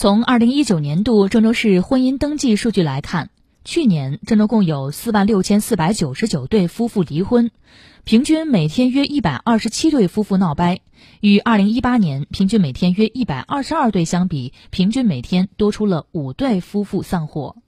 从二零一九年度郑州市婚姻登记数据来看去年郑州共有四万六千四百九十九对夫妇离婚平均每天约一百二十七对夫妇闹掰与二零一八年平均每天约一百二十二对相比平均每天多出了五对夫妇散伙。